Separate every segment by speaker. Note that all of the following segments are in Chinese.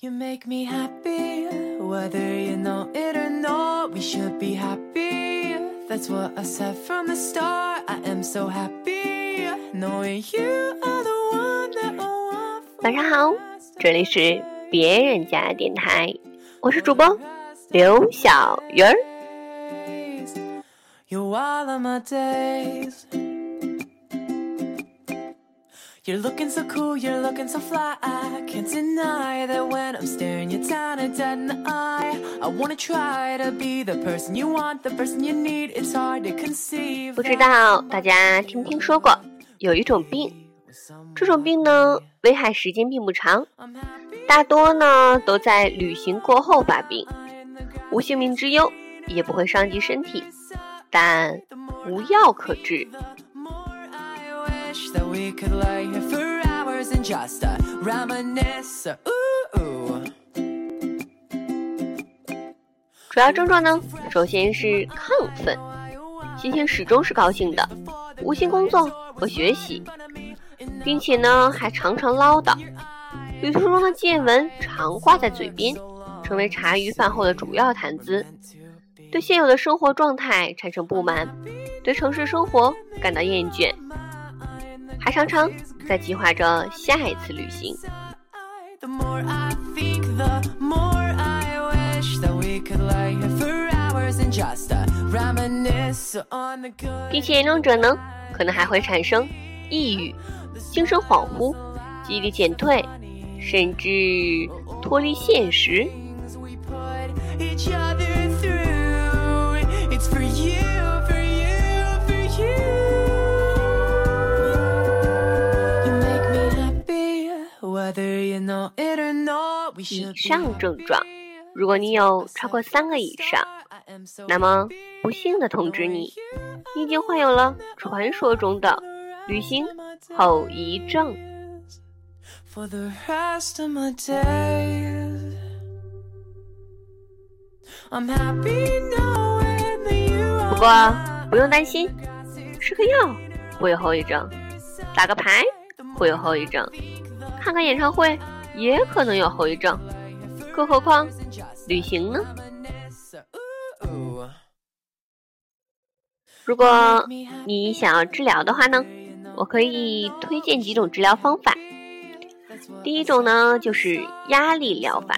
Speaker 1: You make me happy, whether you know it or not. We should be happy. That's what I said from the start. I am so happy knowing you are the one that I want.
Speaker 2: 晚上好，这里是别人家电台，我是主播刘小鱼儿。
Speaker 1: You're all of my days. You're looking so cool, you're looking so fly. I can't deny that when I'm staring you down and dead in the eye. I wanna try to be the person you want, the person you need. It's hard to conceive.
Speaker 2: 不知道大家听没听说过，有一种病，这种病呢危害时间并不长，大多呢都在旅行过后发病，无性命之忧，也不会伤及身体，但无药可治。主要症状呢，首先是亢奋，心情始终是高兴的，无心工作和学习，并且呢还常常唠叨。旅途中的见闻常挂在嘴边，成为茶余饭后的主要谈资。对现有的生活状态产生不满，对城市生活感到厌倦，还常常在计划着下一次旅行。并且严重者呢，可能还会产生抑郁、精神恍惚、记忆力减退，甚至脱离现实以上症状，如果你有超过三个以上，那么不幸的通知你，你已经患有了传说中的旅行后遗症。
Speaker 1: for the rest of my days. I'm happy you
Speaker 2: 不
Speaker 1: are
Speaker 2: 过不用担心，吃个药会有后遗症，打个牌会有后遗症，看个演唱会也可能有后遗症，更何况旅行呢？如果你想要治疗的话呢，我可以推荐几种治疗方法。第一种呢，就是压力疗法。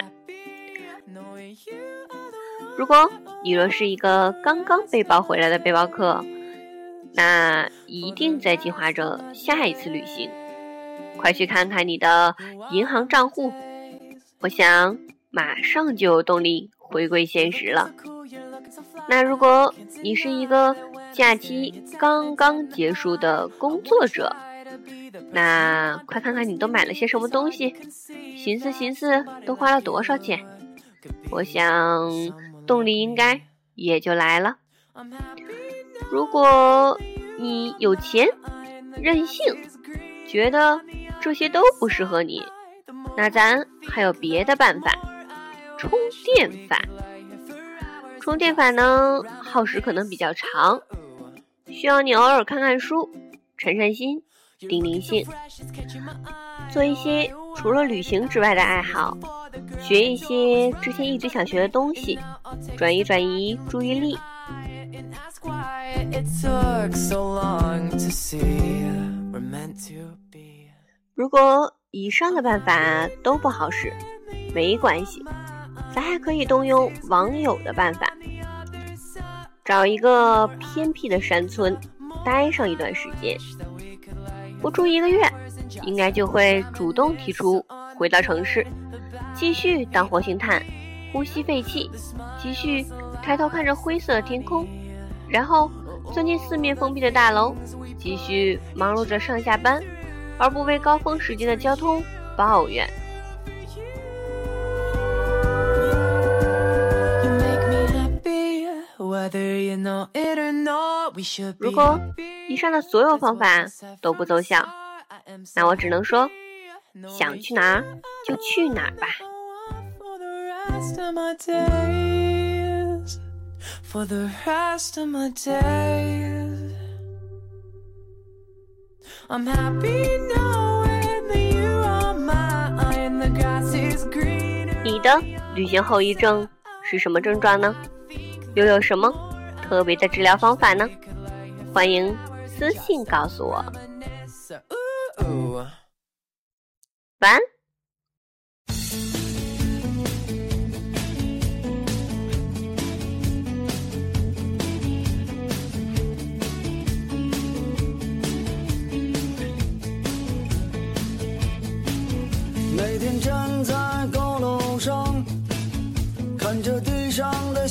Speaker 2: 如果你若是一个刚刚背包回来的背包客，那一定在计划着下一次旅行。快去看看你的银行账户，我想马上就有动力回归现实了。那如果你是一个假期刚刚结束的工作者，那快看看你都买了些什么东西，寻思寻思都花了多少钱。我想动力应该也就来了。如果你有钱、任性，觉得这些都不适合你，那咱还有别的办法，充电法。充电法呢，耗时可能比较长，需要你偶尔看看书，沉沉心，定定性，做一些除了旅行之外的爱好，学一些之前一直想学的东西，转移转移注意力。
Speaker 1: And ask why it took so long to see we're meant to be.
Speaker 2: 如果以上的办法都不好使，没关系，咱还可以动用网友的办法，找一个偏僻的山村待上一段时间，不出一个月，应该就会主动提出回到城市，继续当活性炭，呼吸废气，继续抬头看着灰色的天空，然后钻进四面封闭的大楼，继续忙碌着上下班，而不为高峰时间的交通抱怨。如果以上的所有方法都不奏效，那我只能说，想去哪儿就去哪儿吧。
Speaker 1: for the rest of my day I'm happy knowing that you are mine. The grass is greener.
Speaker 2: 的旅行后遗症是什么症状呢？又有什么特别的治疗方法呢？欢迎私信告诉我。晚安。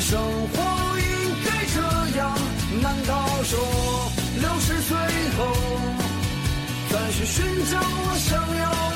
Speaker 3: 生活应该这样，难道说六十岁后再去寻找我想要